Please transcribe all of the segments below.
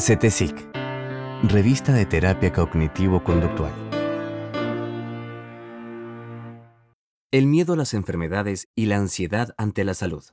CETESIC, Revista de Terapia Cognitivo-Conductual. El miedo a las enfermedades y la ansiedad ante la salud.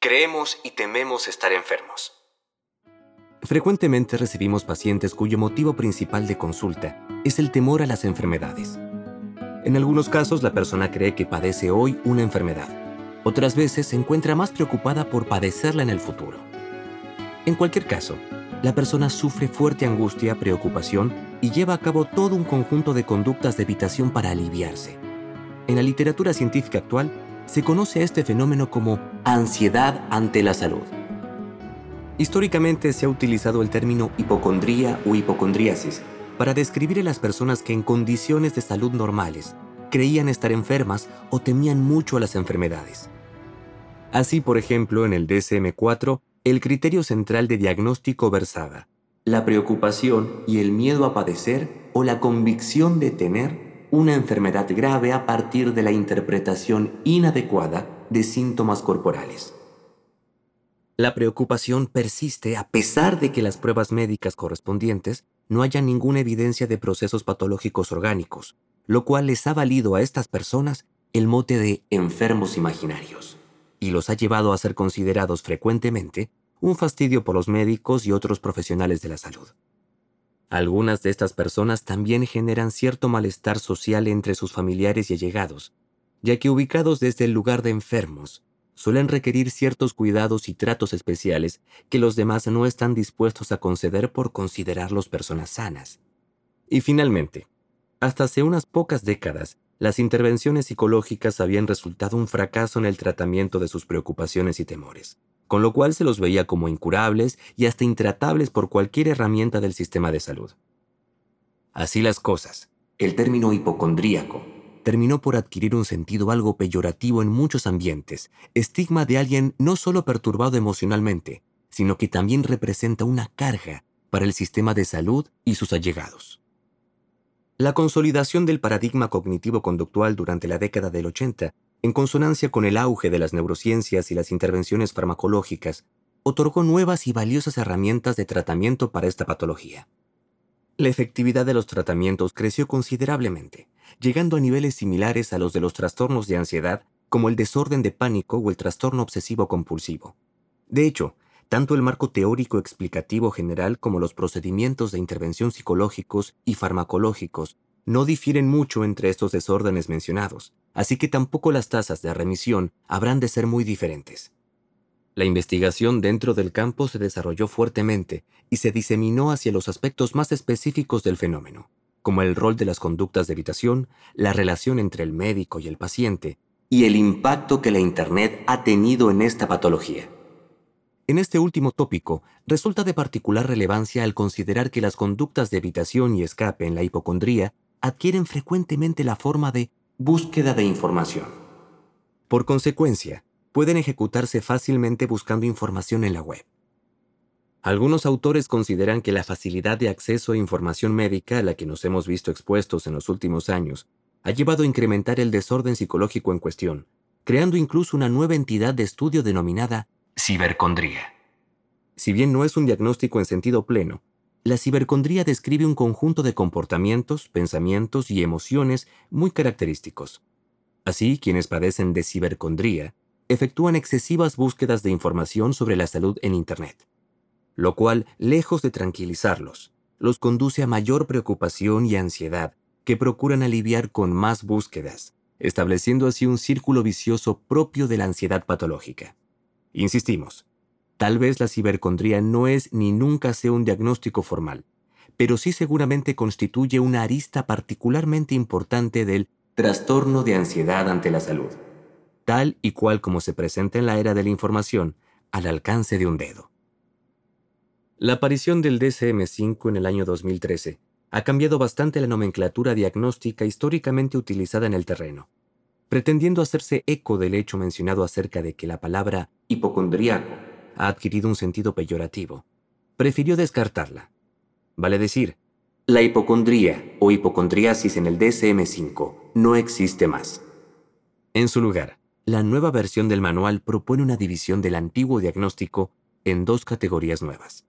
Creemos y tememos estar enfermos. Frecuentemente recibimos pacientes cuyo motivo principal de consulta es el temor a las enfermedades. En algunos casos la persona cree que padece hoy una enfermedad. Otras veces se encuentra más preocupada por padecerla en el futuro. En cualquier caso, la persona sufre fuerte angustia, preocupación y lleva a cabo todo un conjunto de conductas de evitación para aliviarse. En la literatura científica actual se conoce a este fenómeno como ansiedad ante la salud. Históricamente se ha utilizado el término hipocondría o hipocondriasis para describir a las personas que en condiciones de salud normales creían estar enfermas o temían mucho a las enfermedades. Así, por ejemplo, en el DSM-4 el criterio central de diagnóstico versaba la preocupación y el miedo a padecer o la convicción de tener una enfermedad grave a partir de la interpretación inadecuada de síntomas corporales. La preocupación persiste a pesar de que las pruebas médicas correspondientes no hayan ninguna evidencia de procesos patológicos orgánicos, lo cual les ha valido a estas personas el mote de enfermos imaginarios y los ha llevado a ser considerados frecuentemente un fastidio por los médicos y otros profesionales de la salud. Algunas de estas personas también generan cierto malestar social entre sus familiares y allegados, ya que ubicados desde el lugar de enfermos, suelen requerir ciertos cuidados y tratos especiales que los demás no están dispuestos a conceder por considerarlos personas sanas. Y finalmente, hasta hace unas pocas décadas, las intervenciones psicológicas habían resultado un fracaso en el tratamiento de sus preocupaciones y temores, con lo cual se los veía como incurables y hasta intratables por cualquier herramienta del sistema de salud. Así las cosas, el término hipocondríaco terminó por adquirir un sentido algo peyorativo en muchos ambientes, estigma de alguien no solo perturbado emocionalmente, sino que también representa una carga para el sistema de salud y sus allegados. La consolidación del paradigma cognitivo-conductual durante la década del 80, en consonancia con el auge de las neurociencias y las intervenciones farmacológicas, otorgó nuevas y valiosas herramientas de tratamiento para esta patología. La efectividad de los tratamientos creció considerablemente, llegando a niveles similares a los de los trastornos de ansiedad como el desorden de pánico o el trastorno obsesivo compulsivo. De hecho, tanto el marco teórico explicativo general como los procedimientos de intervención psicológicos y farmacológicos no difieren mucho entre estos desórdenes mencionados, así que tampoco las tasas de remisión habrán de ser muy diferentes. La investigación dentro del campo se desarrolló fuertemente y se diseminó hacia los aspectos más específicos del fenómeno, como el rol de las conductas de evitación, la relación entre el médico y el paciente, y el impacto que la Internet ha tenido en esta patología. En este último tópico, resulta de particular relevancia al considerar que las conductas de evitación y escape en la hipocondría adquieren frecuentemente la forma de búsqueda de información. Por consecuencia, pueden ejecutarse fácilmente buscando información en la web. Algunos autores consideran que la facilidad de acceso a información médica a la que nos hemos visto expuestos en los últimos años ha llevado a incrementar el desorden psicológico en cuestión, creando incluso una nueva entidad de estudio denominada Cibercondría. Si bien no es un diagnóstico en sentido pleno, la cibercondría describe un conjunto de comportamientos, pensamientos y emociones muy característicos. Así, quienes padecen de cibercondría efectúan excesivas búsquedas de información sobre la salud en Internet, lo cual, lejos de tranquilizarlos, los conduce a mayor preocupación y ansiedad que procuran aliviar con más búsquedas, estableciendo así un círculo vicioso propio de la ansiedad patológica. Insistimos, tal vez la cibercondría no es ni nunca sea un diagnóstico formal, pero sí seguramente constituye una arista particularmente importante del trastorno de ansiedad ante la salud, tal y cual como se presenta en la era de la información, al alcance de un dedo. La aparición del DCM5 en el año 2013 ha cambiado bastante la nomenclatura diagnóstica históricamente utilizada en el terreno pretendiendo hacerse eco del hecho mencionado acerca de que la palabra hipocondriaco ha adquirido un sentido peyorativo, prefirió descartarla. Vale decir, la hipocondría o hipocondriasis en el DSM-5 no existe más. En su lugar, la nueva versión del manual propone una división del antiguo diagnóstico en dos categorías nuevas.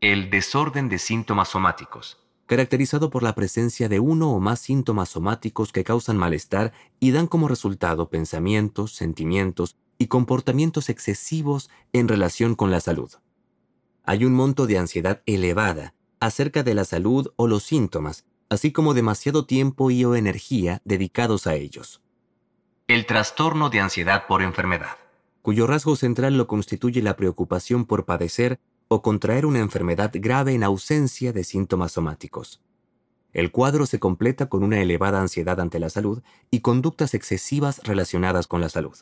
El desorden de síntomas somáticos, caracterizado por la presencia de uno o más síntomas somáticos que causan malestar y dan como resultado pensamientos, sentimientos y comportamientos excesivos en relación con la salud. Hay un monto de ansiedad elevada acerca de la salud o los síntomas, así como demasiado tiempo y o energía dedicados a ellos. El trastorno de ansiedad por enfermedad, cuyo rasgo central lo constituye la preocupación por padecer o contraer una enfermedad grave en ausencia de síntomas somáticos. El cuadro se completa con una elevada ansiedad ante la salud y conductas excesivas relacionadas con la salud.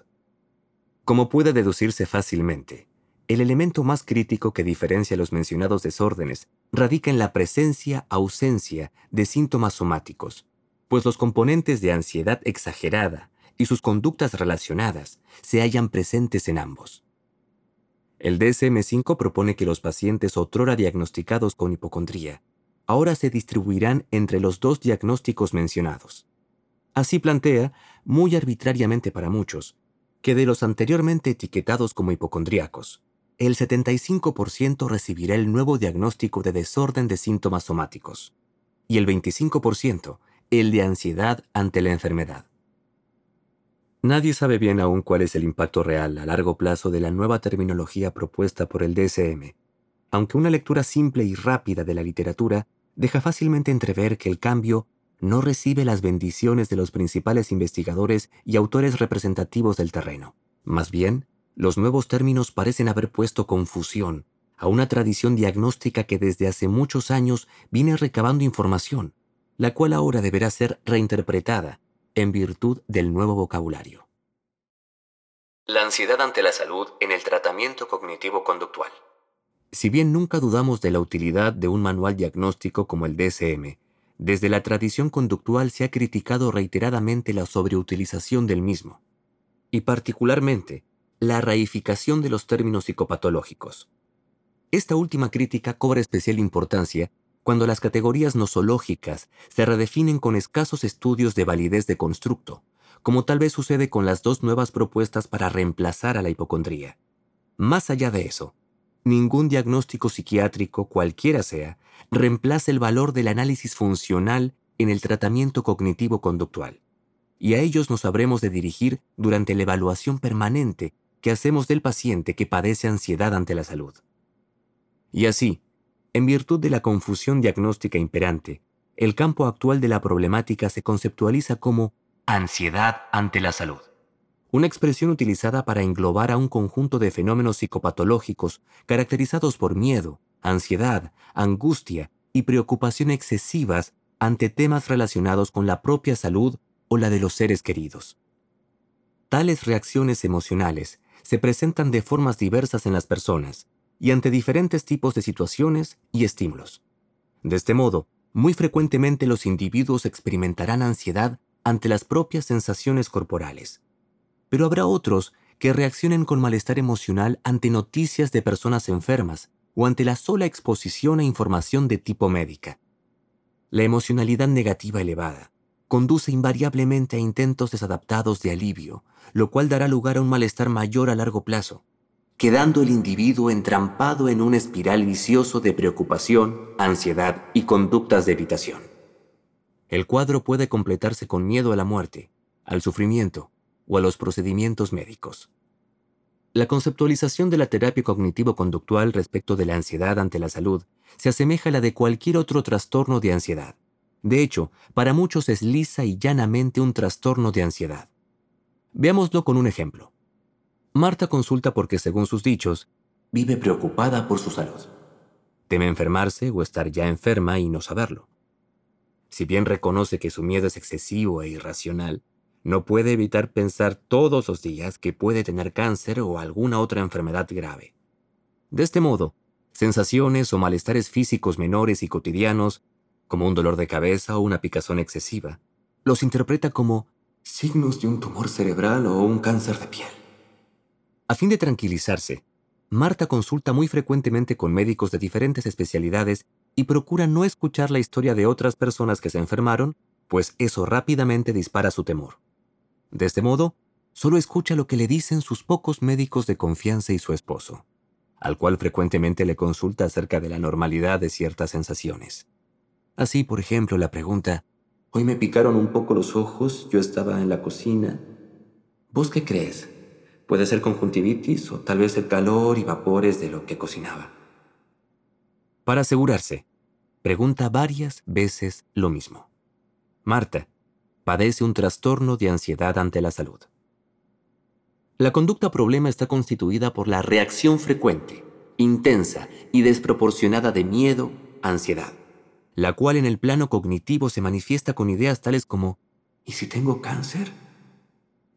Como puede deducirse fácilmente, el elemento más crítico que diferencia los mencionados desórdenes radica en la presencia-ausencia de síntomas somáticos, pues los componentes de ansiedad exagerada y sus conductas relacionadas se hallan presentes en ambos. El DSM-5 propone que los pacientes otrora diagnosticados con hipocondría ahora se distribuirán entre los dos diagnósticos mencionados. Así plantea, muy arbitrariamente para muchos, que de los anteriormente etiquetados como hipocondríacos, el 75% recibirá el nuevo diagnóstico de desorden de síntomas somáticos y el 25% el de ansiedad ante la enfermedad. Nadie sabe bien aún cuál es el impacto real a largo plazo de la nueva terminología propuesta por el DSM, aunque una lectura simple y rápida de la literatura deja fácilmente entrever que el cambio no recibe las bendiciones de los principales investigadores y autores representativos del terreno. Más bien, los nuevos términos parecen haber puesto confusión a una tradición diagnóstica que desde hace muchos años viene recabando información, la cual ahora deberá ser reinterpretada en virtud del nuevo vocabulario. La ansiedad ante la salud en el tratamiento cognitivo-conductual. Si bien nunca dudamos de la utilidad de un manual diagnóstico como el DSM, desde la tradición conductual se ha criticado reiteradamente la sobreutilización del mismo, y particularmente la raificación de los términos psicopatológicos. Esta última crítica cobra especial importancia cuando las categorías nosológicas se redefinen con escasos estudios de validez de constructo, como tal vez sucede con las dos nuevas propuestas para reemplazar a la hipocondría. Más allá de eso, ningún diagnóstico psiquiátrico, cualquiera sea, reemplaza el valor del análisis funcional en el tratamiento cognitivo-conductual. Y a ellos nos habremos de dirigir durante la evaluación permanente que hacemos del paciente que padece ansiedad ante la salud. Y así, en virtud de la confusión diagnóstica imperante, el campo actual de la problemática se conceptualiza como ansiedad ante la salud, una expresión utilizada para englobar a un conjunto de fenómenos psicopatológicos caracterizados por miedo, ansiedad, angustia y preocupación excesivas ante temas relacionados con la propia salud o la de los seres queridos. Tales reacciones emocionales se presentan de formas diversas en las personas, y ante diferentes tipos de situaciones y estímulos. De este modo, muy frecuentemente los individuos experimentarán ansiedad ante las propias sensaciones corporales. Pero habrá otros que reaccionen con malestar emocional ante noticias de personas enfermas o ante la sola exposición a información de tipo médica. La emocionalidad negativa elevada conduce invariablemente a intentos desadaptados de alivio, lo cual dará lugar a un malestar mayor a largo plazo, quedando el individuo entrampado en un espiral vicioso de preocupación, ansiedad y conductas de evitación. El cuadro puede completarse con miedo a la muerte, al sufrimiento o a los procedimientos médicos. La conceptualización de la terapia cognitivo-conductual respecto de la ansiedad ante la salud se asemeja a la de cualquier otro trastorno de ansiedad. De hecho, para muchos es lisa y llanamente un trastorno de ansiedad. Veámoslo con un ejemplo. Marta consulta porque, según sus dichos, vive preocupada por su salud. Teme enfermarse o estar ya enferma y no saberlo. Si bien reconoce que su miedo es excesivo e irracional, no puede evitar pensar todos los días que puede tener cáncer o alguna otra enfermedad grave. De este modo, sensaciones o malestares físicos menores y cotidianos, como un dolor de cabeza o una picazón excesiva, los interpreta como signos de un tumor cerebral o un cáncer de piel. A fin de tranquilizarse, Marta consulta muy frecuentemente con médicos de diferentes especialidades y procura no escuchar la historia de otras personas que se enfermaron, pues eso rápidamente dispara su temor. De este modo, solo escucha lo que le dicen sus pocos médicos de confianza y su esposo. al cual frecuentemente le consulta acerca de la normalidad de ciertas sensaciones. Así, por ejemplo, la pregunta, Hoy me picaron un poco los ojos, yo estaba en la cocina. ¿Vos qué crees? Puede ser conjuntivitis o tal vez el calor y vapores de lo que cocinaba. Para asegurarse, pregunta varias veces lo mismo. Marta padece un trastorno de ansiedad ante la salud. La conducta problema está constituida por la reacción frecuente, intensa y desproporcionada de miedo, ansiedad la cual en el plano cognitivo se manifiesta con ideas tales como ¿y si tengo cáncer?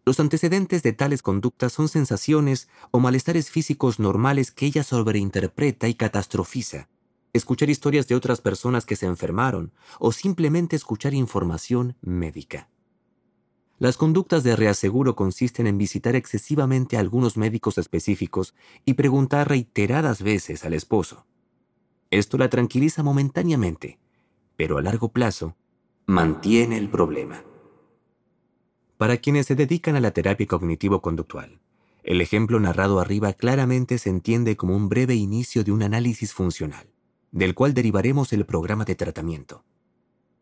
Los antecedentes de tales conductas son sensaciones o malestares físicos normales que ella sobreinterpreta y catastrofiza. Escuchar historias de otras personas que se enfermaron o simplemente escuchar información médica. Las conductas de reaseguro consisten en visitar excesivamente a algunos médicos específicos y preguntar reiteradas veces al esposo. Esto la tranquiliza momentáneamente, pero a largo plazo mantiene el problema. Para quienes se dedican a la terapia cognitivo-conductual, el ejemplo narrado arriba claramente se entiende como un breve inicio de un análisis funcional, del cual derivaremos el programa de tratamiento.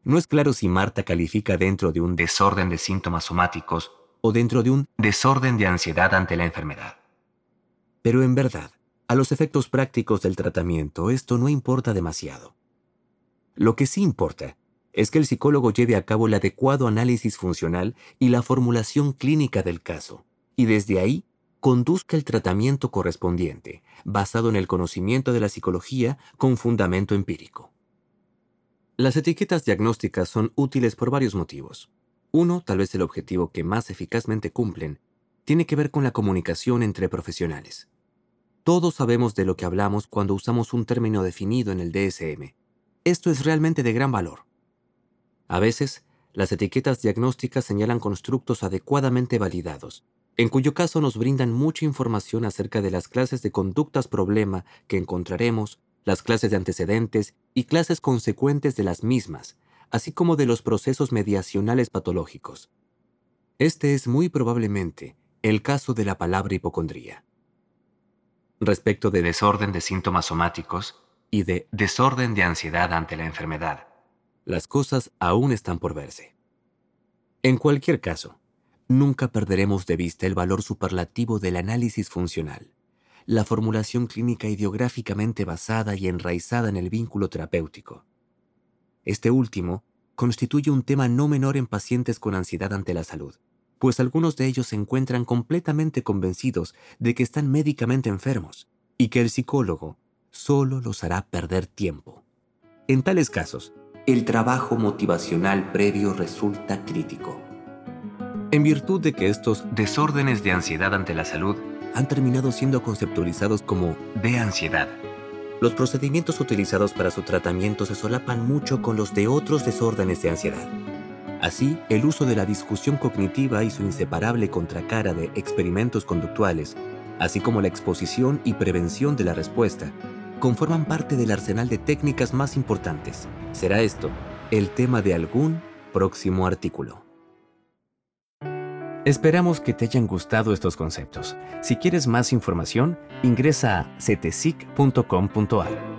No es claro si Marta califica dentro de un desorden de síntomas somáticos o dentro de un desorden de ansiedad ante la enfermedad. Pero en verdad, a los efectos prácticos del tratamiento esto no importa demasiado. Lo que sí importa es que el psicólogo lleve a cabo el adecuado análisis funcional y la formulación clínica del caso, y desde ahí conduzca el tratamiento correspondiente, basado en el conocimiento de la psicología con fundamento empírico. Las etiquetas diagnósticas son útiles por varios motivos. Uno, tal vez el objetivo que más eficazmente cumplen, tiene que ver con la comunicación entre profesionales. Todos sabemos de lo que hablamos cuando usamos un término definido en el DSM, esto es realmente de gran valor. A veces, las etiquetas diagnósticas señalan constructos adecuadamente validados, en cuyo caso nos brindan mucha información acerca de las clases de conductas problema que encontraremos, las clases de antecedentes y clases consecuentes de las mismas, así como de los procesos mediacionales patológicos. Este es muy probablemente el caso de la palabra hipocondría. Respecto de desorden de síntomas somáticos, y de desorden de ansiedad ante la enfermedad. Las cosas aún están por verse. En cualquier caso, nunca perderemos de vista el valor superlativo del análisis funcional, la formulación clínica ideográficamente basada y enraizada en el vínculo terapéutico. Este último constituye un tema no menor en pacientes con ansiedad ante la salud, pues algunos de ellos se encuentran completamente convencidos de que están médicamente enfermos y que el psicólogo solo los hará perder tiempo. En tales casos, el trabajo motivacional previo resulta crítico. En virtud de que estos desórdenes de ansiedad ante la salud han terminado siendo conceptualizados como de ansiedad, los procedimientos utilizados para su tratamiento se solapan mucho con los de otros desórdenes de ansiedad. Así, el uso de la discusión cognitiva y su inseparable contracara de experimentos conductuales, así como la exposición y prevención de la respuesta, conforman parte del arsenal de técnicas más importantes. Será esto el tema de algún próximo artículo. Esperamos que te hayan gustado estos conceptos. Si quieres más información, ingresa a cetesic.com.ar.